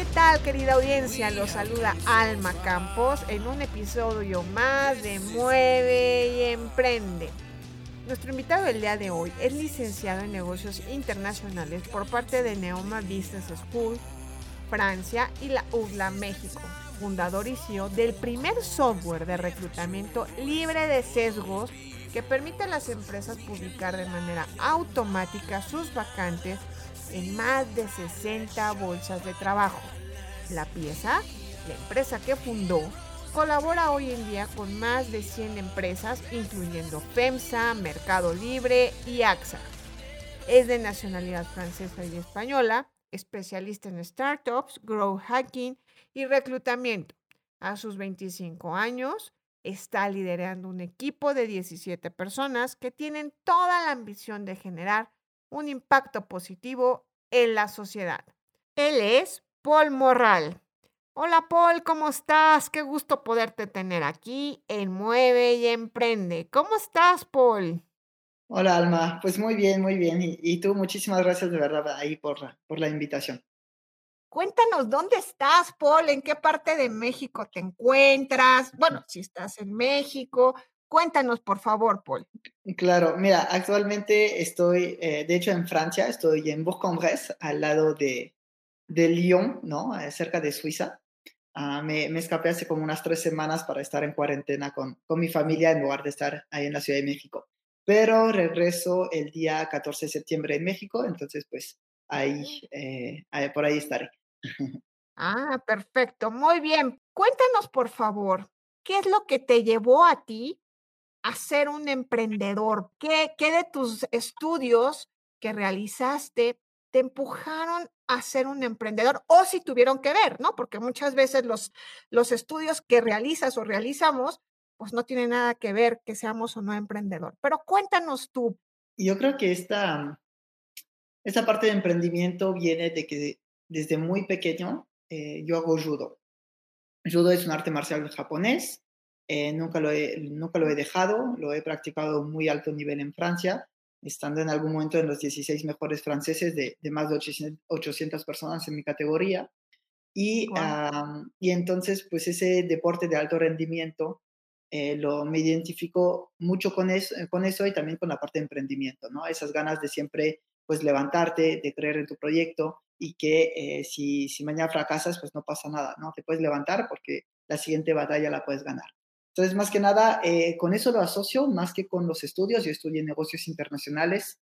¿Qué tal querida audiencia? Los saluda Alma Campos en un episodio más de Mueve y Emprende. Nuestro invitado del día de hoy es licenciado en negocios internacionales por parte de Neoma Business School, Francia y la UDLA México, fundador y CEO del primer software de reclutamiento libre de sesgos que permite a las empresas publicar de manera automática sus vacantes en más de 60 bolsas de trabajo. La pieza, la empresa que fundó, colabora hoy en día con más de 100 empresas, incluyendo FEMSA, Mercado Libre y AXA. Es de nacionalidad francesa y española, especialista en startups, growth hacking y reclutamiento. A sus 25 años, está liderando un equipo de 17 personas que tienen toda la ambición de generar un impacto positivo en la sociedad. Él es Paul Morral. Hola Paul, ¿cómo estás? Qué gusto poderte tener aquí en Mueve y Emprende. ¿Cómo estás, Paul? Hola Alma, pues muy bien, muy bien. Y, y tú, muchísimas gracias de verdad ahí por, la- por la invitación. Cuéntanos, ¿dónde estás, Paul? ¿En qué parte de México te encuentras? Bueno, si estás en México, cuéntanos, por favor, Paul. Claro, mira, actualmente estoy, eh, de hecho, en Francia, estoy en Bourg-en-Bresse, al lado de, de Lyon, ¿no? Eh, cerca de Suiza. Ah, me, me escapé hace como unas tres semanas para estar en cuarentena con, con mi familia en lugar de estar ahí en la Ciudad de México. Pero regreso el día 14 de septiembre en México, entonces pues ahí, eh, ahí- por ahí estaré. Ah, perfecto, muy bien. Cuéntanos, por favor, ¿qué es lo que te llevó a ti a ser un emprendedor? ¿Qué, qué de tus estudios que realizaste te empujaron a ser un emprendedor? O si tuvieron que ver, ¿no? Porque muchas veces los, los estudios que realizas o realizamos, pues no tienen nada que ver que seamos o no emprendedor. Pero cuéntanos tú. Yo creo que esta, esta parte de emprendimiento viene de que desde muy pequeño eh, yo hago judo. Judo es un arte marcial japonés, eh, nunca, lo he, nunca lo he dejado, lo he practicado a muy alto nivel en Francia, estando en algún momento en los 16 mejores franceses de, de más de 800, 800 personas en mi categoría. Y, y entonces, pues ese deporte de alto rendimiento eh, lo, me identifico mucho con eso, con eso y también con la parte de emprendimiento, ¿no? Esas ganas de siempre, pues, levantarte, de creer en tu proyecto y que eh, si, si mañana fracasas, pues no pasa nada, ¿no? Te puedes levantar porque la siguiente batalla la puedes ganar. Entonces, más que nada, eh, con eso lo asocio más que con los estudios. Yo estudié negocios internacionales,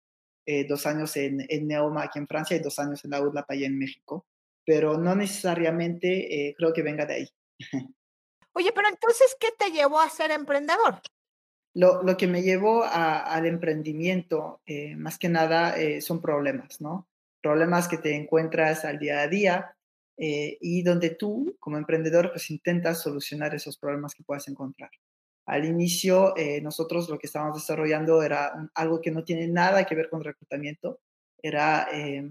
eh, dos años en, en Neoma aquí en Francia y dos años en la UDLAP allá en México, pero no necesariamente eh, creo que venga de ahí. Oye, pero entonces, ¿qué te llevó a ser emprendedor? Lo, lo que me llevó a- al emprendimiento, más que nada, son problemas, ¿no? Problemas que te encuentras al día a día eh, y donde tú, como emprendedor, pues intentas solucionar esos problemas que puedas encontrar. Al inicio, eh, nosotros lo que estábamos desarrollando era un- algo que no tiene nada que ver con reclutamiento, era eh,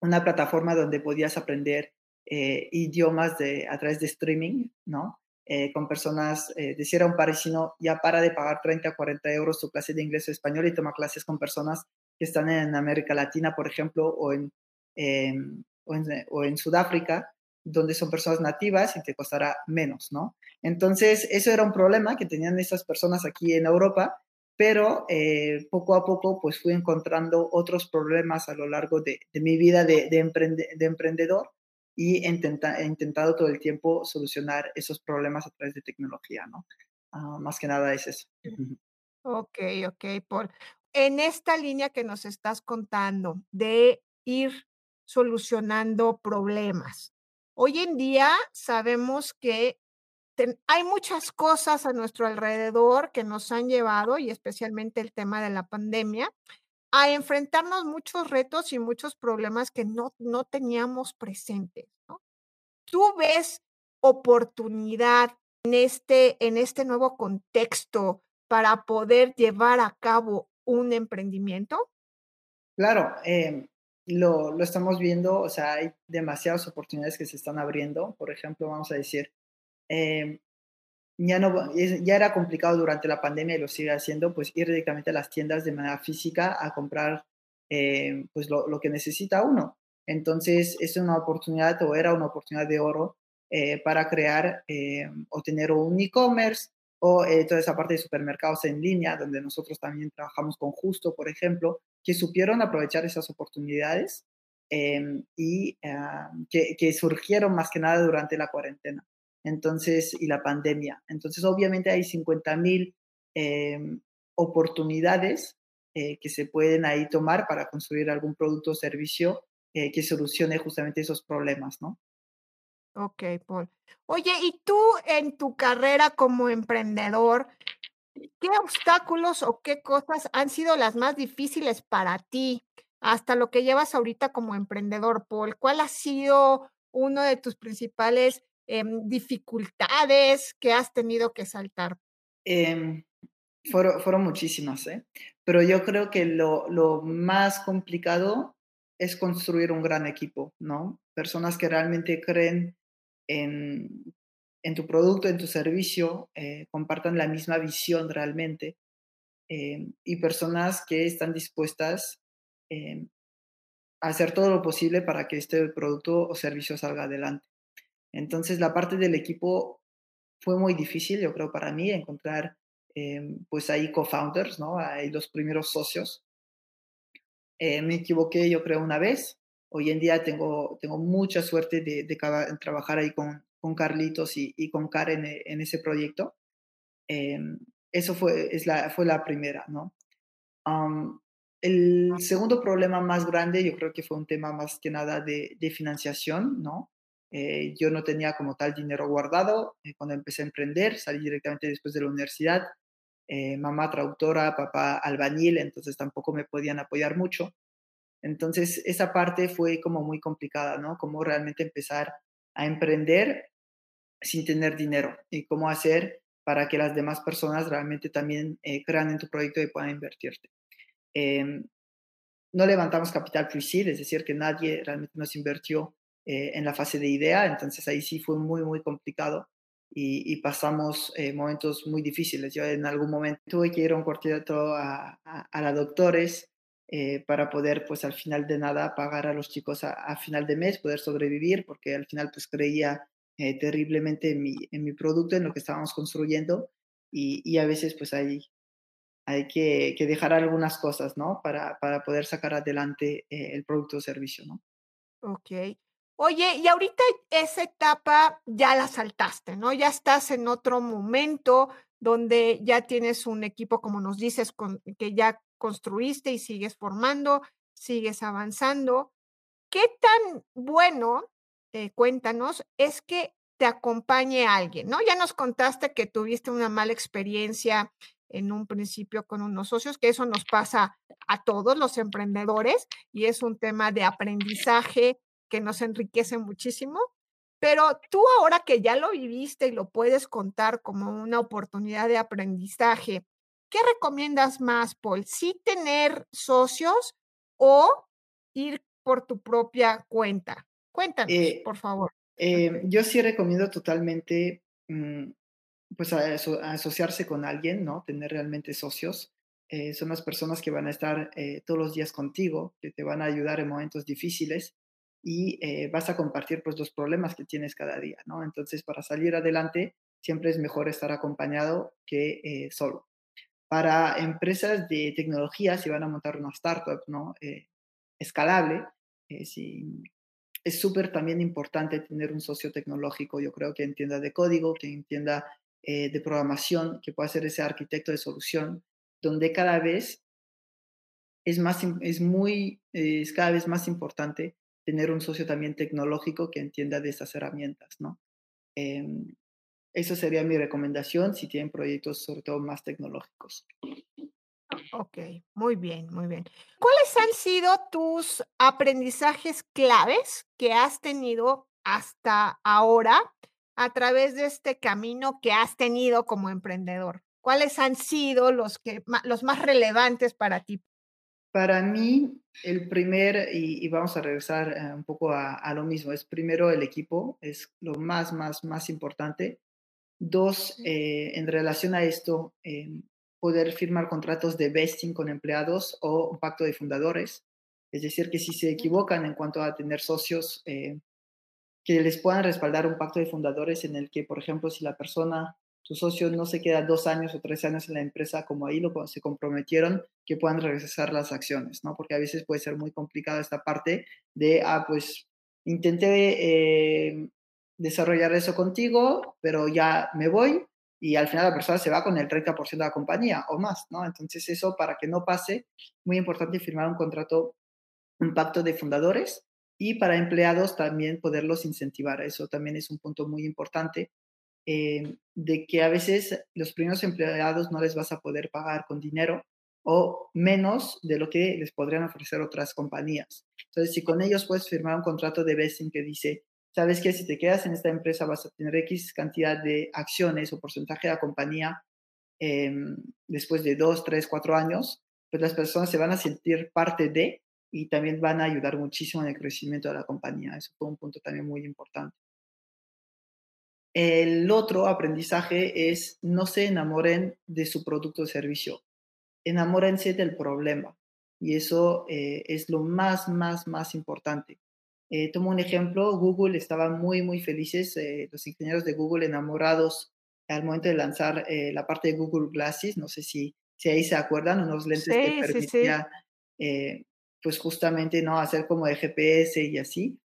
una plataforma donde podías aprender eh, idiomas de, a través de streaming, ¿no? Eh, con personas, eh, decir a un parisino, ya para de pagar 30 o 40 euros tu clase de inglés o español y toma clases con personas que están en América Latina, por ejemplo, o en, em, o en, o en Sudáfrica, donde son personas nativas y te costará menos, ¿no? Entonces, eso era un problema que tenían esas personas aquí en Europa, pero eh, poco a poco pues fui encontrando otros problemas a lo largo de, de mi vida de, de, emprende- de emprendedor y intenta- he intentado todo el tiempo solucionar esos problemas a través de tecnología, ¿no? Ah, más que nada es eso. Ok, ok, Paul. En esta línea que nos estás contando de ir solucionando problemas. Hoy en día sabemos que hay muchas cosas a nuestro alrededor que nos han llevado, y especialmente el tema de la pandemia, a enfrentarnos muchos retos y muchos problemas que no, no teníamos presentes. ¿Tú ves oportunidad en este, en este nuevo contexto para poder llevar a cabo un emprendimiento? Claro, em, lo, lo estamos viendo, o sea, hay demasiadas oportunidades que se están abriendo. Por ejemplo, vamos a decir, em, ya, no, ya era complicado durante la pandemia y lo sigue haciendo, pues ir directamente a las tiendas de manera física a comprar eh, pues lo, lo, que necesita uno. Entonces, es una oportunidad o era una oportunidad de oro eh, para crear eh, o tener un e-commerce o eh, toda esa parte de supermercados en línea, donde nosotros también trabajamos con Justo, por ejemplo, que supieron aprovechar esas oportunidades em, y ah, que, surgieron más que nada durante la cuarentena entonces, y la pandemia. Entonces, obviamente hay 50 mil eh, oportunidades eh, que se pueden ahí tomar para construir algún producto o servicio eh, que solucione justamente esos problemas, ¿no? Ok, Paul. Oye, ¿y tú en tu carrera como emprendedor, qué obstáculos o qué cosas han sido las más difíciles para ti hasta lo que llevas ahorita como emprendedor, Paul? ¿Cuál ha sido uno de tus principales Em, dificultades que has tenido que saltar? Eh, fueron, fueron, muchísimas, ¿eh? pero yo creo que lo, lo, más complicado es construir un gran equipo, ¿no? Personas que realmente creen en, en tu producto, en tu servicio, eh, compartan la misma visión realmente eh, y personas que están dispuestas eh, a hacer todo lo posible para que este producto o servicio salga adelante. Entonces la parte del equipo fue muy difícil, yo creo, para mí encontrar pues ahí co-founders, ¿no? Ahí los primeros socios. Me equivoqué, yo creo, una vez. Hoy en día tengo, tengo mucha suerte de trabajar ahí con, con Carlitos y, con Karen en, en ese proyecto. Eh, eso fue, es la, fue la primera, ¿no? El segundo problema más grande, yo creo que fue un tema más que nada de, de financiación, ¿no? Eh, yo no tenía como tal dinero guardado eh, cuando empecé a emprender, salí directamente después de la universidad, eh, mamá traductora, papá albañil, entonces tampoco me podían apoyar mucho. Entonces esa parte fue como muy complicada, ¿no? Cómo realmente empezar a emprender sin tener dinero y cómo hacer para que las demás personas realmente también eh, crean en tu proyecto y puedan invertirte. Eh, no levantamos capital pre-seed, es decir, que nadie realmente nos invirtió eh, en la fase de idea, entonces ahí sí fue muy, muy complicado y, pasamos eh, momentos muy difíciles. Yo en algún momento tuve que ir a un cuarteto a, a, a la doctores para poder, pues al final de nada, pagar a los chicos a, a, final de mes, poder sobrevivir, porque al final pues creía eh, terriblemente en mi, en mi producto, en lo que estábamos construyendo y, y a veces pues hay, hay que, que, dejar algunas cosas, ¿no? Para, para poder sacar adelante eh, el producto o servicio, ¿no? Ok. Oye, y ahorita esa etapa ya la saltaste, ¿no? Ya estás en otro momento donde ya tienes un equipo, como nos dices, con, que ya construiste y sigues formando, sigues avanzando. ¿Qué tan bueno, eh, cuéntanos, es que te acompañe alguien, ¿no? Ya nos contaste que tuviste una mala experiencia en un principio con unos socios, que eso nos pasa a todos los emprendedores y es un tema de aprendizaje que nos enriquece muchísimo. Pero tú ahora que ya lo viviste y lo puedes contar como una oportunidad de aprendizaje, ¿qué recomiendas más, Paul? ¿Sí tener socios o ir por tu propia cuenta? Cuéntanos, eh, por favor. Eh, yo sí recomiendo totalmente mmm, pues a, a asociarse con alguien, ¿no? Tener realmente socios. Eh, son las personas que van a estar eh, todos los días contigo, que te van a ayudar en momentos difíciles y eh, vas a compartir pues los problemas que tienes cada día, ¿no? Entonces, para salir adelante, siempre es mejor estar acompañado que eh, solo. Para empresas de tecnología, si van a montar una startup, ¿no? Eh, escalable, si, es súper también importante tener un socio tecnológico, yo creo que entienda de código, que entienda de programación, que pueda ser ese arquitecto de solución, donde cada vez es, más, es, muy, es cada vez más importante tener un socio también tecnológico que entienda de estas herramientas, ¿no? Eh, eso sería mi recomendación si tienen proyectos sobre todo más tecnológicos. Ok, muy bien, muy bien. ¿Cuáles han sido tus aprendizajes claves que has tenido hasta ahora a través de este camino que has tenido como emprendedor? ¿Cuáles han sido los, que, los más relevantes para ti? Para mí, el primer, y, y vamos a regresar eh, un poco a, a, lo mismo, es primero el equipo, es lo más, más, más importante. Dos, eh, en relación a esto, eh, poder firmar contratos de vesting con empleados o un pacto de fundadores. Es decir, que si se equivocan en cuanto a tener socios, eh, que les puedan respaldar un pacto de fundadores en el que, por ejemplo, si la persona, su socio no se queda dos años o tres años en la empresa como ahí lo se comprometieron, que puedan regresar las acciones, ¿no? Porque a veces puede ser muy complicado esta parte de, ah, pues intenté eh, desarrollar eso contigo, pero ya me voy y al final la persona se va con el 30% de la compañía o más, ¿no? Entonces eso, para que no pase, muy importante firmar un contrato, un pacto de fundadores y para empleados también poderlos incentivar. Eso también es un punto muy importante, eh, de que a veces los primeros empleados no les vas a poder pagar con dinero o menos de lo que les podrían ofrecer otras compañías. Entonces, si con ellos puedes firmar un contrato de vesting que dice, sabes que si te quedas en esta empresa vas a tener X cantidad de acciones o porcentaje de la compañía eh, después de dos, tres, cuatro años, pues las personas se van a sentir parte de y también van a ayudar muchísimo en el crecimiento de la compañía. Eso fue un punto también muy importante. El otro aprendizaje es no se enamoren de su producto o servicio, enamórense del problema. Y eso eh, es lo más, más, más importante. Eh, tomo un ejemplo, Google estaba muy, muy felices, eh, los ingenieros de Google enamorados al momento de lanzar eh, la parte de Google Glasses, no sé si, si ahí se acuerdan, unos lentes Sí, que sí, sí. permitía, eh, pues justamente, ¿no? Hacer como de GPS y así,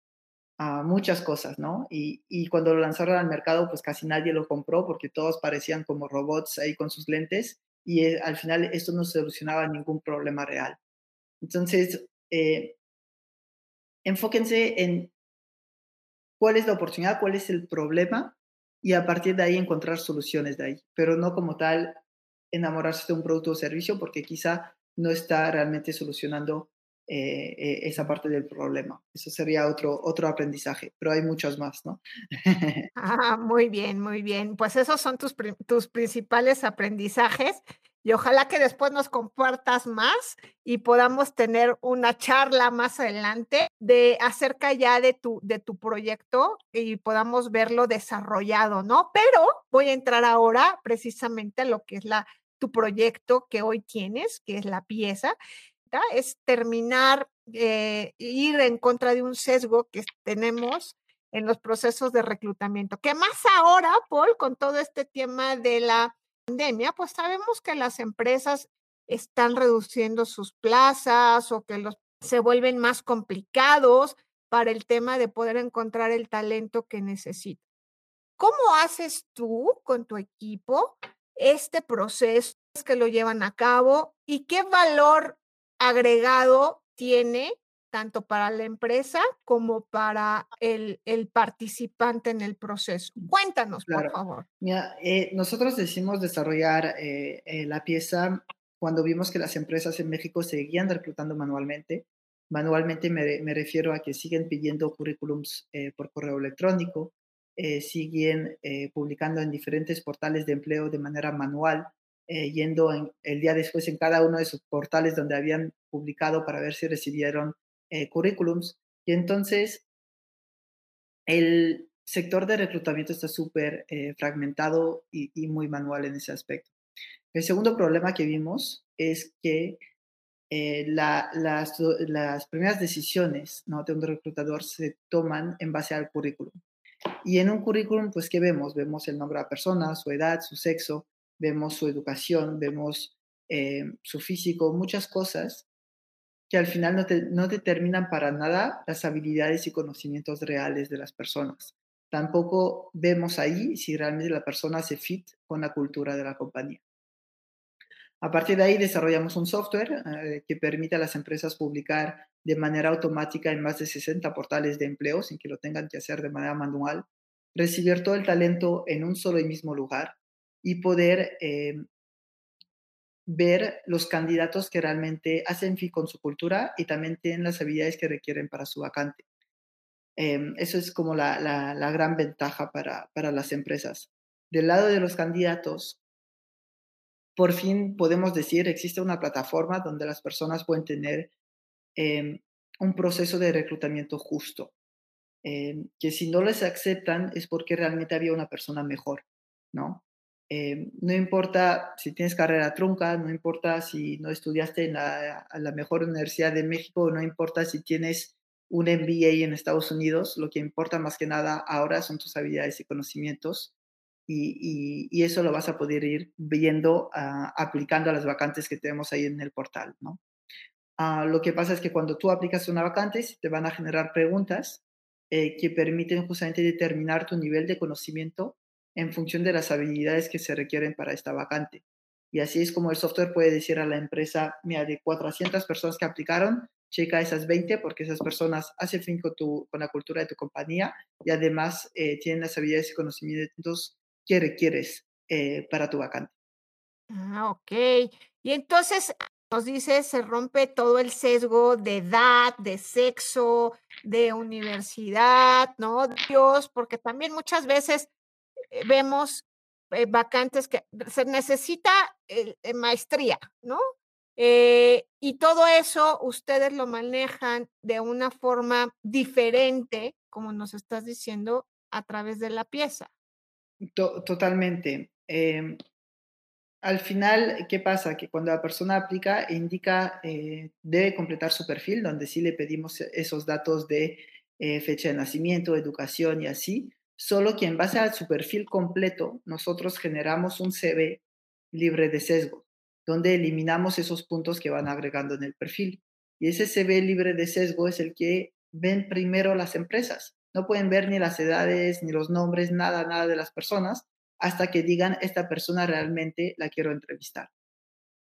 a muchas cosas, ¿no? Y, y cuando lo lanzaron al mercado, pues casi nadie lo compró porque todos parecían como robots ahí con sus lentes y eh, al final esto no solucionaba ningún problema real. Entonces, eh, enfóquense en cuál es la oportunidad, cuál es el problema y a partir de ahí encontrar soluciones de ahí, pero no como tal enamorarse de un producto o servicio porque quizá no está realmente solucionando eh, eh, esa parte del problema. Eso sería otro, otro aprendizaje, pero hay muchos más, ¿no? Ah, muy bien, muy bien. Pues esos son tus, tus principales aprendizajes y ojalá que después nos compartas más y podamos tener una charla más adelante de acerca ya de tu, de tu proyecto y podamos verlo desarrollado, ¿no? Pero voy a entrar ahora precisamente a lo que es la, tu proyecto que hoy tienes, que es la pieza. Es terminar, eh, ir en contra de un sesgo que tenemos en los procesos de reclutamiento, que más ahora, Paul, con todo este tema de la pandemia, pues sabemos que las empresas están reduciendo sus plazas o que los se vuelven más complicados para el tema de poder encontrar el talento que necesitan. ¿Cómo haces tú con tu equipo este proceso que lo llevan a cabo y qué valor agregado tiene tanto para la empresa como para el, el participante en el proceso? Cuéntanos, por Claro. favor. Mira, eh, nosotros decidimos desarrollar eh, eh, la pieza cuando vimos que las empresas en México seguían reclutando manualmente. Manualmente me, me refiero a que siguen pidiendo currículums eh, por correo electrónico, eh, siguen eh, publicando en diferentes portales de empleo de manera manual, eh, yendo en- el día después en cada uno de sus portales donde habían publicado para ver si recibieron eh, currículums. Y entonces el sector de reclutamiento está súper eh, fragmentado y, y muy manual en ese aspecto. El segundo problema que vimos es que eh, la- las, las primeras decisiones ¿no? de un reclutador se toman en base al currículum. Y en un currículum, pues, ¿qué vemos? Vemos el nombre de la persona, su edad, su sexo, vemos su educación, vemos eh, su físico, muchas cosas que al final no, te- no determinan para nada las habilidades y conocimientos reales de las personas. Tampoco vemos ahí si realmente la persona se fit con la cultura de la compañía. A partir de ahí desarrollamos un software eh, que permite a las empresas publicar de manera automática en más de 60 portales de empleo sin que lo tengan que hacer de manera manual, recibir todo el talento en un solo y mismo lugar y poder eh, ver los candidatos que realmente hacen fit con su cultura y también tienen las habilidades que requieren para su vacante. Em, eso es como la, la- la gran ventaja para, para las empresas. Del lado de los candidatos, por fin podemos decir, existe una plataforma donde las personas pueden tener em, un proceso de reclutamiento justo, em, que si no les aceptan es porque realmente había una persona mejor, ¿no? Em, no importa si tienes carrera trunca, no importa si no estudiaste en la, mejor universidad de México, no importa si tienes un MBA en Estados Unidos, lo que importa más que nada ahora son tus habilidades y conocimientos y, eso lo vas a poder ir viendo, ah, aplicando a las vacantes que tenemos ahí en el portal, ¿no? Ah, lo que pasa es que cuando tú aplicas una vacante, te van a generar preguntas eh, que permiten justamente determinar tu nivel de conocimiento en función de las habilidades que se requieren para esta vacante. Y así es como el software puede decir a la empresa, mira, de 400 personas que aplicaron, checa esas 20 porque esas personas hacen fin con, tu, con la cultura de tu compañía y además eh, tienen las habilidades y conocimientos que requieres eh, para tu vacante. Ah, ok. Y entonces nos dice, se rompe todo el sesgo de edad, de sexo, de universidad, ¿no? Dios, porque también muchas veces vemos eh, vacantes que se necesita eh, eh, maestría, ¿no? Eh, y todo eso ustedes lo manejan de una forma diferente, como nos estás diciendo, a través de la pieza. To- totalmente. Em, Al final, ¿qué pasa? Que cuando la persona aplica, indica, eh, debe completar su perfil, donde sí le pedimos esos datos de eh, fecha de nacimiento, educación y así. Solo que en base a su perfil completo, nosotros generamos un CV libre de sesgo, donde eliminamos esos puntos que van agregando en el perfil. Y ese CV libre de sesgo es el que ven primero las empresas. No pueden ver ni las edades, ni los nombres, nada, nada de las personas hasta que digan, esta persona realmente la quiero entrevistar.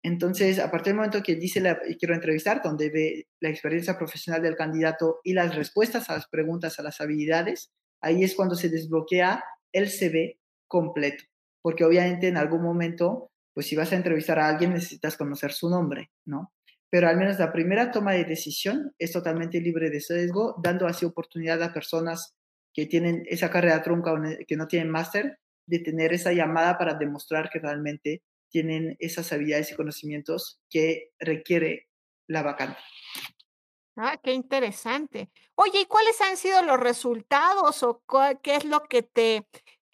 Entonces, a partir del momento que dice la quiero entrevistar, donde ve la experiencia profesional del candidato y las respuestas a las preguntas, a las habilidades, ahí es cuando se desbloquea el CV completo. Porque obviamente en algún momento, pues si vas a entrevistar a alguien, necesitas conocer su nombre, ¿no? Pero al menos la primera toma de decisión es totalmente libre de sesgo, dando así oportunidad a personas que tienen esa carrera trunca o que no tienen máster de tener esa llamada para demostrar que realmente tienen esas habilidades y conocimientos que requiere la vacante. Ah, qué interesante. Oye, ¿y cuáles han sido los resultados o qué es lo que te,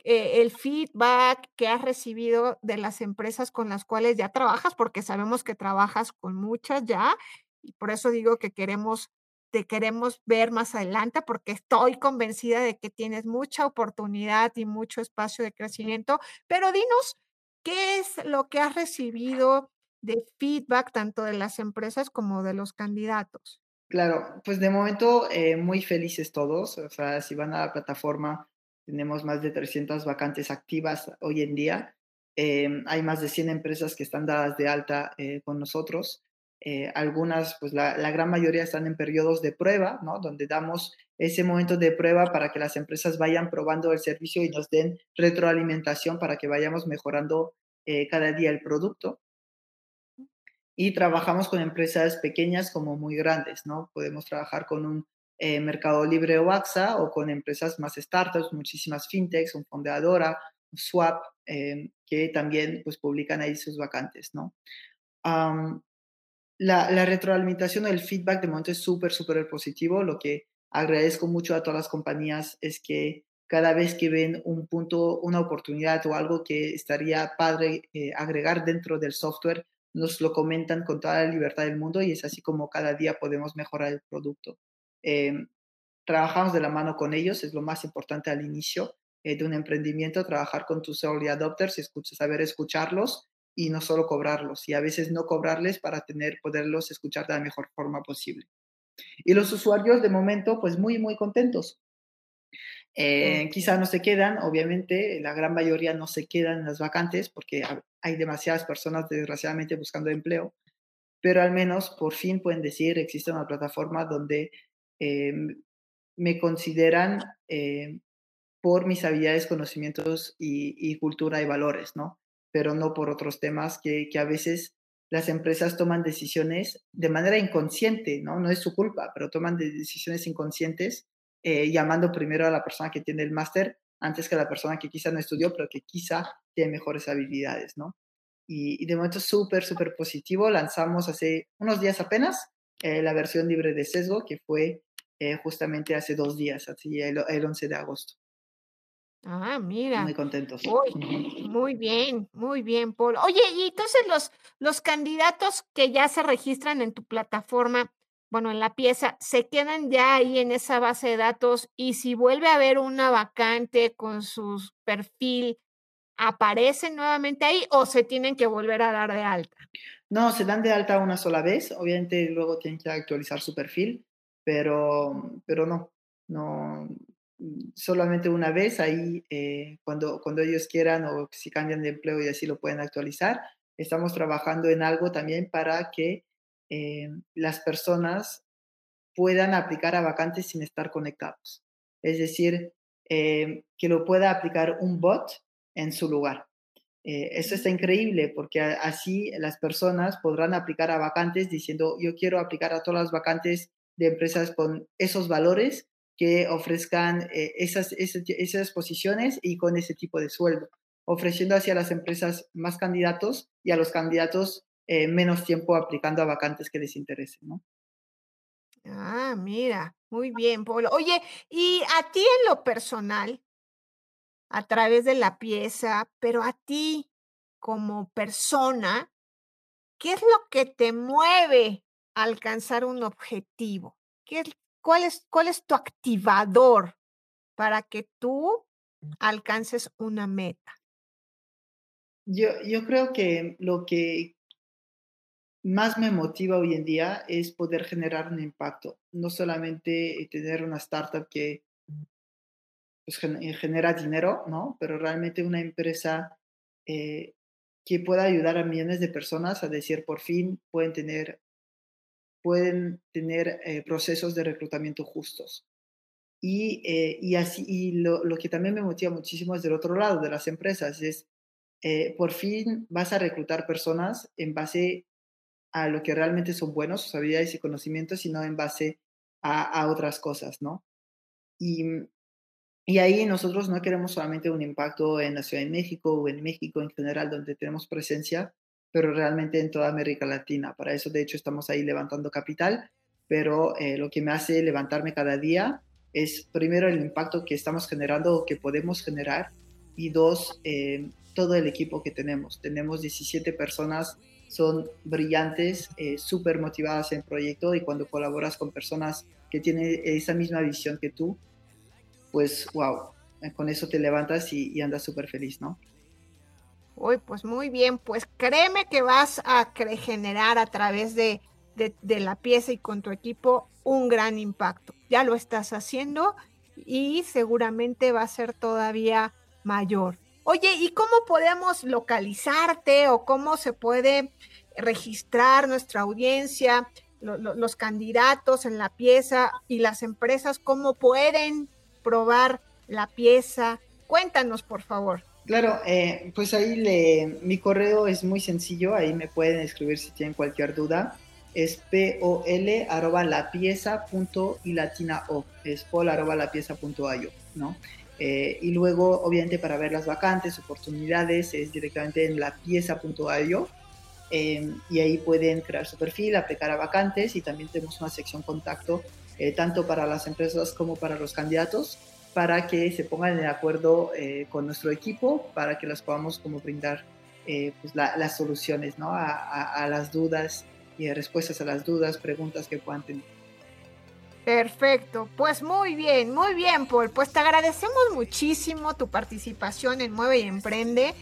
eh, el feedback que has recibido de las empresas con las cuales ya trabajas? Porque sabemos que trabajas con muchas ya y por eso digo que queremos, te queremos ver más adelante porque estoy convencida de que tienes mucha oportunidad y mucho espacio de crecimiento. Pero dinos, ¿qué es lo que has recibido de feedback tanto de las empresas como de los candidatos? Claro, pues de momento eh, muy felices todos. O sea, si van a la plataforma, tenemos más de 300 vacantes activas hoy en día. Em, hay más de 100 empresas que están dadas de alta eh, con nosotros. Eh, algunas, pues la, la gran mayoría están en periodos de prueba, ¿no? Donde damos ese momento de prueba para que las empresas vayan probando el servicio y nos den retroalimentación para que vayamos mejorando cada día el producto y trabajamos con empresas pequeñas como muy grandes, ¿no? Podemos trabajar con un eh, Mercado Libre o AXA o con empresas más startups, muchísimas fintechs, un Fondeadora, un Swap, eh, que también pues publican ahí sus vacantes, ¿no? Am, la, la retroalimentación el feedback de momento es súper, súper positivo. Lo que agradezco mucho a todas las compañías es que cada vez que ven un punto, una oportunidad o algo que estaría padre eh, agregar dentro del software, nos lo comentan con toda la libertad del mundo y es así como cada día podemos mejorar el producto. Em, trabajamos de la mano con ellos, es lo más importante al inicio eh, de un emprendimiento, trabajar con tus early adopters, escucha, saber escucharlos y no solo cobrarlos, y a veces no cobrarles para tener, poderlos escuchar de la mejor forma posible. Y los usuarios de momento, pues muy, muy contentos. Eh, quizá no se quedan, obviamente, la gran mayoría no se quedan en las vacantes porque ha- hay demasiadas personas desgraciadamente buscando empleo, pero al menos por fin pueden decir, existe una plataforma donde eh, me consideran eh, por mis habilidades, conocimientos y, y cultura y valores, ¿no? Pero no por otros temas que, que a veces las empresas toman decisiones de manera inconsciente, ¿no? No es su culpa, pero toman de- decisiones inconscientes eh, llamando primero a la persona que tiene el máster antes que a la persona que quizá no estudió, pero que quizá tiene mejores habilidades, ¿no? Y, y de momento súper, súper positivo. Lanzamos hace unos días apenas eh, la versión libre de sesgo, que fue eh, justamente hace dos días, así el, el 11 de agosto. Ah, mira. Muy contentos. Uy, muy bien, muy bien, Paul. Oye, y entonces los, los candidatos que ya se registran en tu plataforma, bueno, en la pieza, se quedan ya ahí en esa base de datos y si vuelve a haber una vacante con su perfil, ¿aparecen nuevamente ahí o se tienen que volver a dar de alta? No, se dan de alta una sola vez, obviamente luego tienen que actualizar su perfil, pero, pero no, no, solamente una vez ahí eh, cuando, cuando ellos quieran o si cambian de empleo y así lo pueden actualizar. Estamos trabajando en algo también para que eh, las personas puedan aplicar a vacantes sin estar conectados. Es decir, eh, que lo pueda aplicar un bot en su lugar. Eh, eso está increíble porque así las personas podrán aplicar a vacantes diciendo, yo quiero aplicar a todas las vacantes de empresas con esos valores que ofrezcan eh, esas, ti- esas posiciones y con ese tipo de sueldo, ofreciendo hacia las empresas más candidatos y a los candidatos eh, menos tiempo aplicando a vacantes que les interesen, ¿no? Ah, mira, muy bien, Paul. Oye, y a ti en lo personal, a través de la pieza, pero a ti como persona, ¿qué es lo que te mueve a alcanzar un objetivo? ¿Qué es, cuál es, cuál es tu activador para que tú alcances una meta? Yo, yo creo que lo que más me motiva hoy en día es poder generar un impacto, no solamente eh, tener una startup que pues, eh, genera dinero, ¿no? Pero realmente una empresa eh, que pueda ayudar a millones de personas a decir por fin pueden tener, pueden tener eh, procesos de reclutamiento justos. Y, eh, y así, y lo, lo que también me motiva muchísimo es del otro lado, de las empresas, es eh, por fin vas a reclutar personas en base a lo que realmente son buenos, sus habilidades y conocimientos, y no en base a, a otras cosas, ¿no? Y, y ahí nosotros no queremos solamente un impacto en la Ciudad de México o en México en general, donde tenemos presencia, pero realmente en toda América Latina. Para eso, de hecho, estamos ahí levantando capital, pero eh, lo que me hace levantarme cada día es primero el impacto que estamos generando o que podemos generar y dos, eh, todo el equipo que tenemos. Tenemos 17 personas, son brillantes, eh, súper motivadas en proyecto y cuando colaboras con personas que tienen esa misma visión que tú, pues wow, con eso te levantas y, andas súper feliz, ¿no? Uy, pues muy bien, pues créeme que vas a generar a través de la pieza y con tu equipo un gran impacto. Ya lo estás haciendo y seguramente va a ser todavía mayor. Oye, ¿y cómo podemos localizarte o cómo se puede registrar nuestra audiencia, lo- lo- los candidatos en la pieza y las empresas, cómo pueden probar la pieza? Cuéntanos, por favor. Claro, eh, pues ahí le, mi correo es muy sencillo, ahí me pueden escribir si tienen cualquier duda. Es pol arroba la pieza punto y latina o, es pol arroba la pieza punto io, ¿no? Eh, y luego, obviamente, para ver las vacantes, oportunidades, es directamente en la pieza.io. Eh, y ahí pueden crear su perfil, aplicar a vacantes y también tenemos una sección contacto eh, tanto para las empresas como para los candidatos para que se pongan de acuerdo eh, con nuestro equipo para que les podamos como brindar pues la, las soluciones a, a, las dudas y respuestas a las dudas, preguntas que puedan tener. Perfecto, pues muy bien, muy bien, Paul. Pues te agradecemos muchísimo tu participación en Mueve y Emprende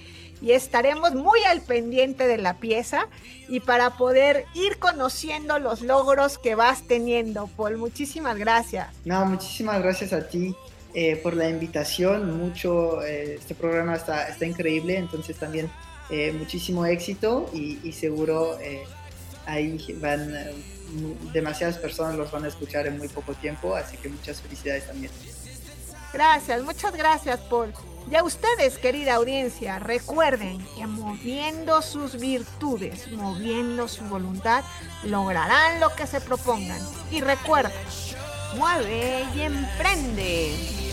y estaremos muy al pendiente de la pieza y para poder ir conociendo los logros que vas teniendo, Paul. Muchísimas gracias. No, muchísimas gracias a ti eh, por la invitación. Mucho, eh, este programa está, está increíble, entonces también eh, muchísimo éxito y, y seguro ahí van demasiadas personas los van a escuchar en muy poco tiempo, así que muchas felicidades también. Gracias, muchas gracias, Paul. Y a ustedes, querida audiencia, recuerden que moviendo sus virtudes, moviendo su voluntad, lograrán lo que se propongan. Y recuerden, mueve y emprende.